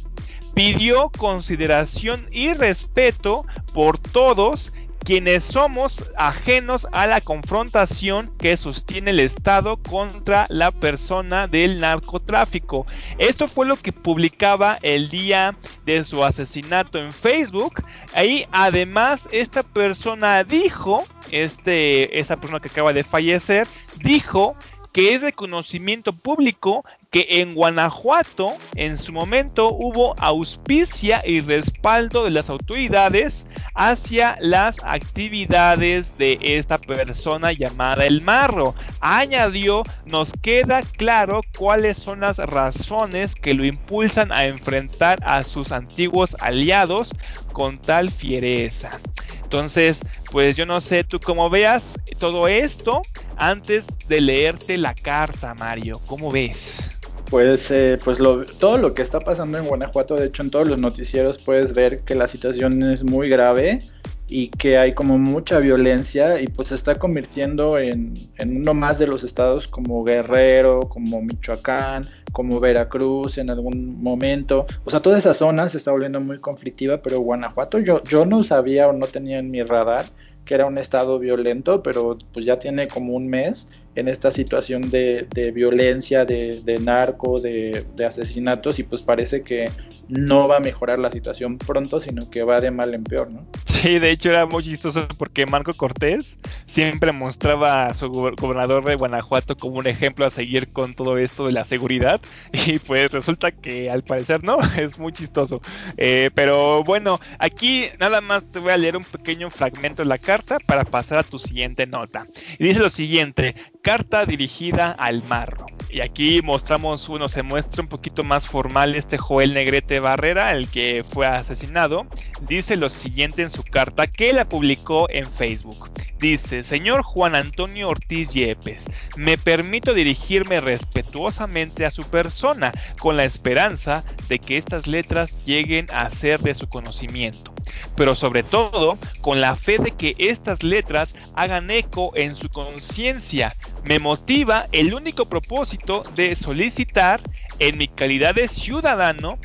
pidió consideración y respeto por todos quienes somos ajenos a la confrontación que sostiene el Estado contra la persona del narcotráfico. Esto fue lo que publicaba el día de su asesinato en Facebook. Ahí además esta persona dijo, este, esta persona que acaba de fallecer, dijo que es de conocimiento público que en Guanajuato en su momento hubo auspicia y respaldo de las autoridades hacia las actividades de esta persona llamada el marro. Añadió, nos queda claro cuáles son las razones que lo impulsan a enfrentar a sus antiguos aliados con tal fiereza. Entonces, pues yo no sé tú cómo veas todo esto antes de leerte la carta, Mario. ¿Cómo ves? Pues, eh, pues lo, todo lo que está pasando en Guanajuato, de hecho en todos los noticieros puedes ver que la situación es muy grave y que hay como mucha violencia y pues se está convirtiendo en, uno más de los estados como Guerrero, como Michoacán, como Veracruz en algún momento. O sea, toda esa zona se está volviendo muy conflictiva, pero Guanajuato yo, yo no sabía o no tenía en mi radar que era un estado violento, pero pues ya tiene como un mes en esta situación de, violencia, de, narco, de, asesinatos y pues parece que no va a mejorar la situación pronto, sino que va de mal en peor, ¿no? Sí, de hecho era muy chistoso porque Marco Cortés siempre mostraba a su gobernador de Guanajuato como un ejemplo a seguir con todo esto de la seguridad y pues resulta que al parecer no, es muy chistoso. Eh, pero bueno, aquí nada más te voy a leer un pequeño fragmento de la carta para pasar a tu siguiente nota. Y dice lo siguiente, Carta dirigida al marro. Y aquí mostramos, uno se muestra un poquito más formal este Joel Negrete Barrera, el que fue asesinado. Dice lo siguiente en su carta que la publicó en Facebook. Dice, señor Juan Antonio Ortiz Yepes, me permito dirigirme respetuosamente a su persona con la esperanza de que estas letras lleguen a ser de su conocimiento, pero sobre todo con la fe de que estas letras hagan eco en su conciencia. Me motiva el único propósito de solicitar en mi calidad de ciudadano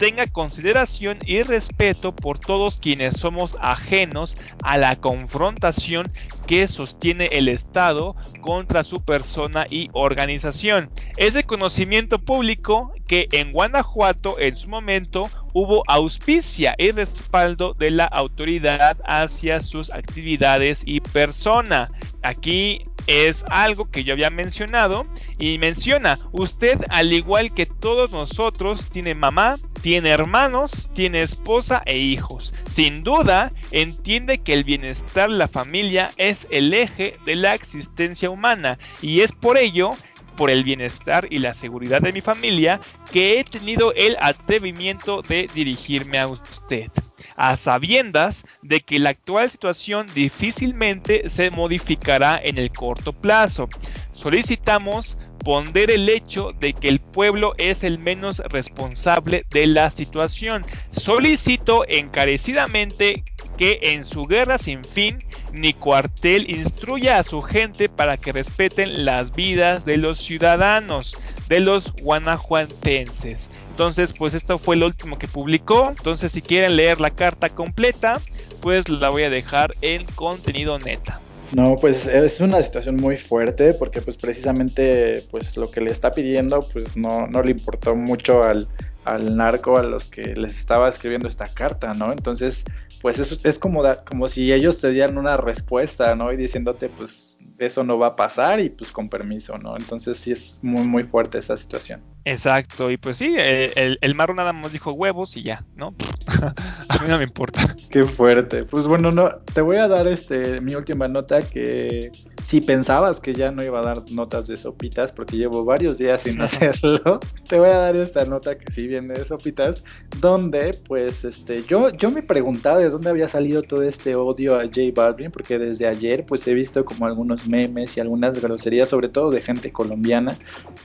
tenga consideración y respeto por todos quienes somos ajenos a la confrontación que sostiene el Estado contra su persona y organización. Es de conocimiento público que en Guanajuato en su momento hubo auspicia y respaldo de la autoridad hacia sus actividades y persona. Aquí es algo que yo había mencionado y menciona, usted al igual que todos nosotros tiene mamá, tiene hermanos, tiene esposa e hijos. Sin duda, entiende que el bienestar de la familia es el eje de la existencia humana y es por ello por el bienestar y la seguridad de mi familia que he tenido el atrevimiento de dirigirme a usted a sabiendas de que la actual situación difícilmente se modificará en el corto plazo. Solicitamos el hecho de que el pueblo es el menos responsable de la situación. Solicito encarecidamente que en su guerra sin fin ni cuartel instruya a su gente para que respeten las vidas de los ciudadanos, de los guanajuatenses. Entonces, pues esto fue lo último que publicó. Entonces, si quieren leer la carta completa, pues la voy a dejar en contenido neta. No, pues es una situación muy fuerte porque pues precisamente pues lo que le está pidiendo pues no, no le importó mucho al, al narco a los que les estaba escribiendo esta carta, ¿no? Entonces pues es, es como, como si ellos te dieran una respuesta, ¿no? Y diciéndote pues eso no va a pasar y pues con permiso, ¿no? Entonces sí es muy muy fuerte esa situación. Exacto, y pues sí, eh, el, el marro nada más dijo huevos y ya, ¿no? a mí no me importa. Qué fuerte. Pues bueno, no, te voy a dar este mi última nota que si pensabas que ya no iba a dar notas de sopitas porque llevo varios días sin hacerlo, te voy a dar esta nota que sí viene de sopitas, donde pues este yo yo me preguntaba de dónde había salido todo este odio a J Balvin porque desde ayer pues he visto como algunos memes y algunas groserías sobre todo de gente colombiana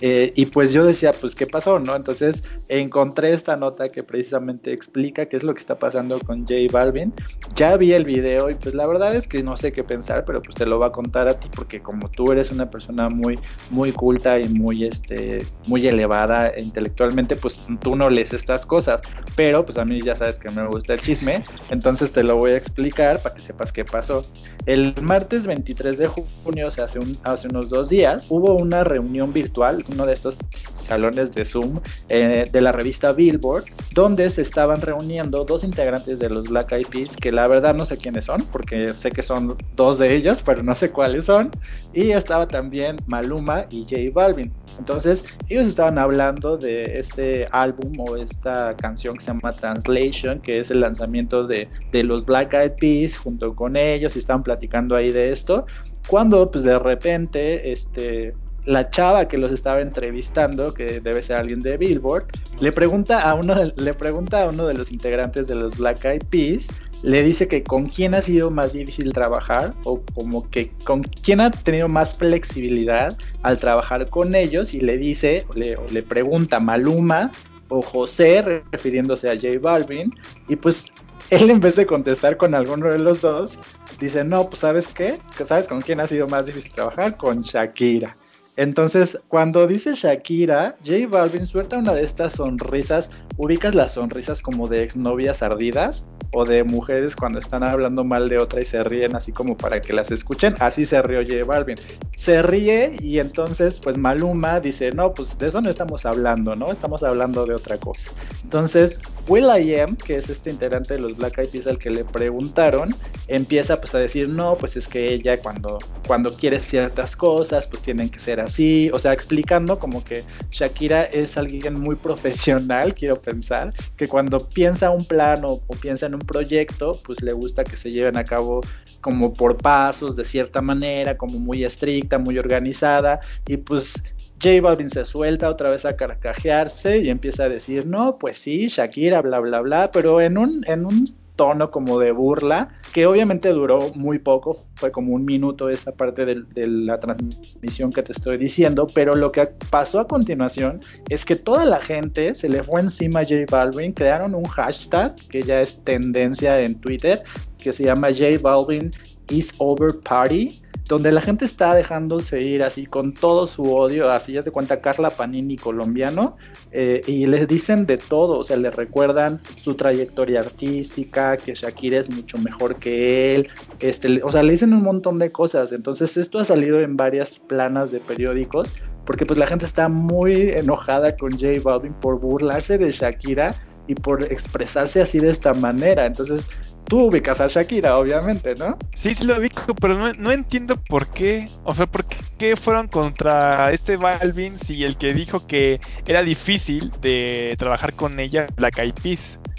eh, y pues yo decía pues qué pasó, ¿no? Entonces encontré esta nota que precisamente explica qué es lo que está pasando con J Balvin. Ya vi el video y pues la verdad es que no sé qué pensar, pero pues te lo va a contar a ti porque como tú eres una persona muy muy culta y muy este muy elevada intelectualmente, pues tú no lees estas cosas, pero pues a mí ya sabes que me gusta el chisme, entonces te lo voy a explicar para que sepas qué pasó. El martes 23 de junio, o sea, hace, un, hace unos dos días, hubo una reunión virtual, uno de estos salones de Zoom eh, de la revista Billboard, donde se estaban reuniendo dos integrantes de los Black Eyed Peas, que la verdad no sé quiénes son, porque sé que son dos de ellos, pero no sé cuáles son, y estaba también Maluma y J Balvin. Entonces, ellos estaban hablando de este álbum o esta canción que se llama Translation, que es el lanzamiento de, de los Black Eyed Peas junto con ellos, y estaban platicando ahí de esto. Cuando, pues de repente, este, la chava que los estaba entrevistando, que debe ser alguien de Billboard, le pregunta a uno de, le pregunta a uno de los integrantes de los Black Eyed Peas le dice que con quién ha sido más difícil trabajar o como que con quién ha tenido más flexibilidad al trabajar con ellos y le dice, le, le pregunta Maluma o José, refiriéndose a J Balvin, y pues él en vez de contestar con alguno de los dos, dice, no, pues sabes qué, ¿sabes con quién ha sido más difícil trabajar? Con Shakira. Entonces, cuando dice Shakira, J Balvin suelta una de estas sonrisas, ubicas las sonrisas como de exnovias ardidas o de mujeres cuando están hablando mal de otra y se ríen así como para que las escuchen, así se rió J Balvin. Se ríe y entonces pues Maluma dice, no, pues de eso no estamos hablando, ¿no? Estamos hablando de otra cosa. Entonces, Will I Am, que es este integrante de los Black Eyed Peas al que le preguntaron, empieza pues a decir, no, pues es que ella cuando, cuando quiere ciertas cosas, pues tienen que ser así, o sea, explicando como que Shakira es alguien muy profesional, quiero pensar, que cuando piensa un plan o, piensa en un proyecto, pues le gusta que se lleven a cabo como por pasos, de cierta manera, como muy estricta, muy organizada, y pues J Balvin se suelta otra vez a carcajearse y empieza a decir, no, pues sí, Shakira, bla, bla, bla, pero en un, en un tono como de burla, que obviamente duró muy poco, fue como un minuto esa parte de, de, la transmisión que te estoy diciendo, pero lo que pasó a continuación es que toda la gente se le fue encima a J Balvin, crearon un hashtag que ya es tendencia en Twitter, que se llama J Balvin is over party donde la gente está dejándose ir así con todo su odio, así ya se cuenta Carla Panini colombiano, eh, y les dicen de todo, o sea, le recuerdan su trayectoria artística, que Shakira es mucho mejor que él, este, o sea, le dicen un montón de cosas, entonces esto ha salido en varias planas de periódicos, porque pues la gente está muy enojada con J Balvin por burlarse de Shakira y por expresarse así de esta manera, entonces Tú ubicas a Shakira, obviamente, ¿no? Sí, sí lo ubico, pero no, no entiendo por qué. O sea, por qué fueron contra este Balvin si el que dijo que era difícil de trabajar con ella, la Eyed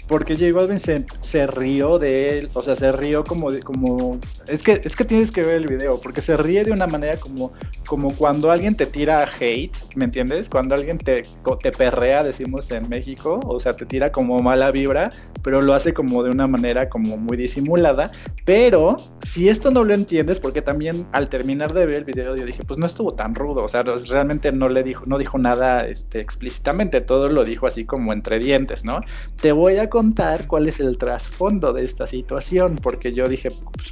porque J Balvin se, rió de él, o sea, se rió como como es que es que tienes que ver el video, porque se ríe de una manera como como cuando alguien te tira hate, ¿me entiendes? Cuando alguien te te perrea, decimos en México, o sea, te tira como mala vibra, pero lo hace como de una manera como muy disimulada, pero si esto no lo entiendes, porque también al terminar de ver el video yo dije, pues no estuvo tan rudo, o sea, realmente no le dijo no dijo nada este explícitamente, todo lo dijo así como entre dientes, ¿no? Te voy a contar cuál es el trasfondo de esta situación, porque yo dije,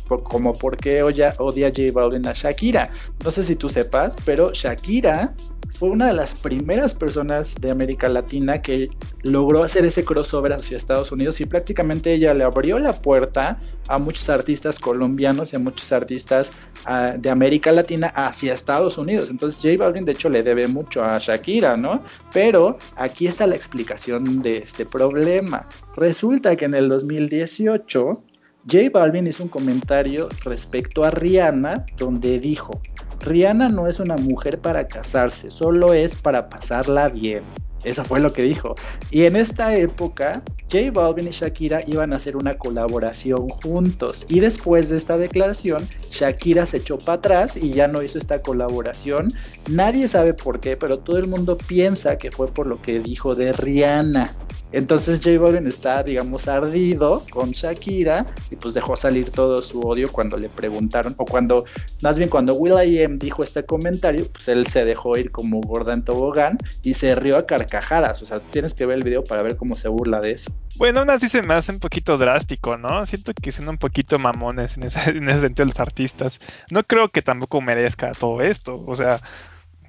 pues, como por qué odia, odia J Balvin a Shakira. No sé si tú sepas, pero Shakira fue una de las primeras personas de América Latina que logró hacer ese crossover hacia Estados Unidos y prácticamente ella le abrió la puerta a muchos artistas colombianos y a muchos artistas uh, de América Latina hacia Estados Unidos. Entonces J Balvin de hecho le debe mucho a Shakira, ¿no? Pero aquí está la explicación de este problema. Resulta que en el 2018 J Balvin hizo un comentario respecto a Rihanna donde dijo, Rihanna no es una mujer para casarse, solo es para pasarla bien. Eso fue lo que dijo. Y en esta época, J Balvin y Shakira iban a hacer una colaboración juntos. Y después de esta declaración, Shakira se echó para atrás y ya no hizo esta colaboración. Nadie sabe por qué, pero todo el mundo piensa que fue por lo que dijo de Rihanna. Entonces J Balvin está, digamos, ardido con Shakira y pues dejó salir todo su odio cuando le preguntaron, o cuando, más bien cuando Will.i.am dijo este comentario, pues él se dejó ir como gorda en tobogán y se rió a carcajadas. O sea, tienes que ver el video para ver cómo se burla de eso. Bueno, aún así se me hace un poquito drástico, ¿no? Siento que son un poquito mamones en ese, en ese sentido los artistas. No creo que tampoco merezca todo esto. O sea,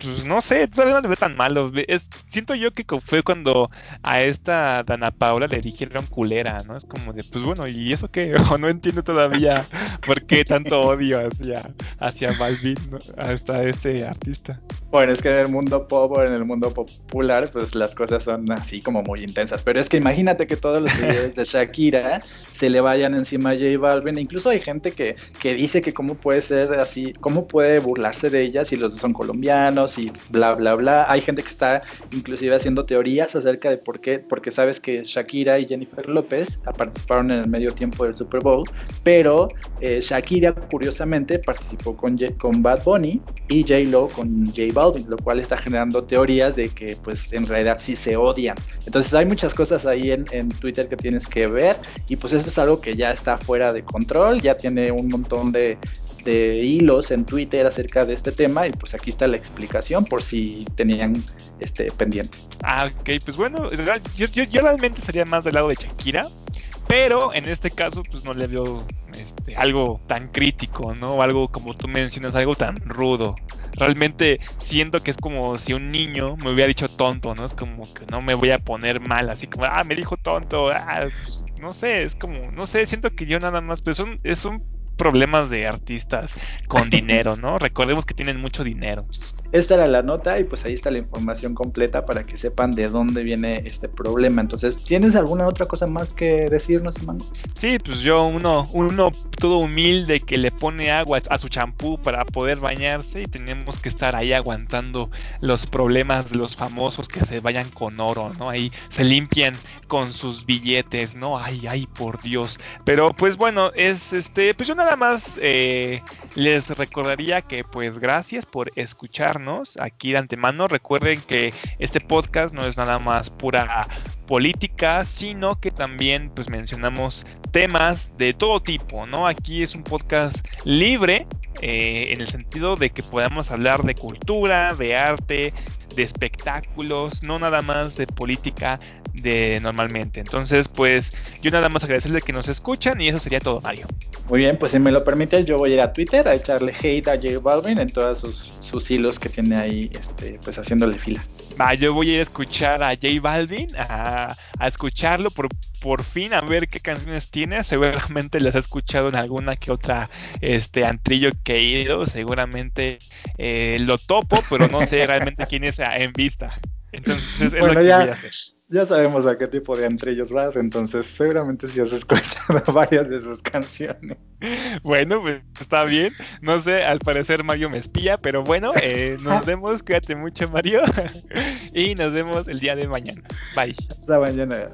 pues no sé, todavía no le ve tan malo. Es, siento yo que fue cuando a esta Dana Paula le dijeron culera, ¿no? Es como de, pues bueno, ¿y eso qué? O no entiendo todavía por qué tanto odio hacia, hacia Balvin, ¿no? hasta este artista. Bueno, es que en el mundo pop o en el mundo popular, pues las cosas son así como muy intensas. Pero es que imagínate que todos los videos de Shakira se le vayan encima a J Balvin. Incluso hay gente que, que dice que cómo puede ser así, cómo puede burlarse de ella si los son colombianos y bla, bla, bla. Hay gente que está inclusive haciendo teorías acerca de por qué, porque sabes que Shakira y Jennifer López participaron en el medio tiempo del Super Bowl, pero eh, Shakira curiosamente participó con, con Bad Bunny y J-Lo con J Balvin, lo cual está generando teorías de que pues en realidad sí se odian. Entonces hay muchas cosas ahí en, en Twitter que tienes que ver y pues eso es algo que ya está fuera de control, ya tiene un montón de, hilos en Twitter acerca de este tema y pues aquí está la explicación por si tenían este pendiente. Ah, ok, pues bueno, yo, yo, yo realmente estaría más del lado de Shakira, pero en este caso pues no le veo este, algo tan crítico, ¿no? Algo como tú mencionas, algo tan rudo. Realmente siento que es como si un niño me hubiera dicho tonto, ¿no? Es como que no me voy a poner mal, así como, ah, me dijo tonto, ah, pues, no sé, es como, no sé, siento que yo nada más, pues un, es un problemas de artistas con dinero, ¿no? Recordemos que tienen mucho dinero. Esta era la nota y pues ahí está la información completa para que sepan de dónde viene este problema. Entonces, ¿tienes alguna otra cosa más que decirnos, Mango? Sí, pues yo uno, uno todo humilde que le pone agua a su champú para poder bañarse y tenemos que estar ahí aguantando los problemas de los famosos que se vayan con oro, ¿no? Ahí se limpian con sus billetes, ¿no? Ay, ay, por Dios. Pero pues bueno, es este, pues yo nada más eh, les recordaría que pues gracias por escuchar aquí de antemano. Recuerden que este podcast no es nada más pura política, sino que también pues mencionamos temas de todo tipo, ¿no? Aquí es un podcast libre eh, en el sentido de que podamos hablar de cultura, de arte, de espectáculos, no nada más de política de normalmente. Entonces, pues yo nada más agradecerle que nos escuchan y eso sería todo, Mario. Muy bien, pues si me lo permites, yo voy a ir a Twitter a echarle hate a J Balvin en todos sus, sus hilos que tiene ahí, este, pues haciéndole fila. Va, yo voy a ir a escuchar a J Balvin, a, a escucharlo por, por fin, a ver qué canciones tiene. Seguramente las he escuchado en alguna que otra este antrillo que he ido. Seguramente eh, lo topo, pero no sé realmente quién es en vista. Entonces es lo que ya, voy a hacer. Ya sabemos a qué tipo de antrillos vas, entonces seguramente si has escuchado varias de sus canciones. Bueno, pues está bien. No sé, al parecer Mario me espía, pero bueno, eh, nos vemos. Cuídate mucho, Mario. y nos vemos el día de mañana. Bye. Hasta mañana.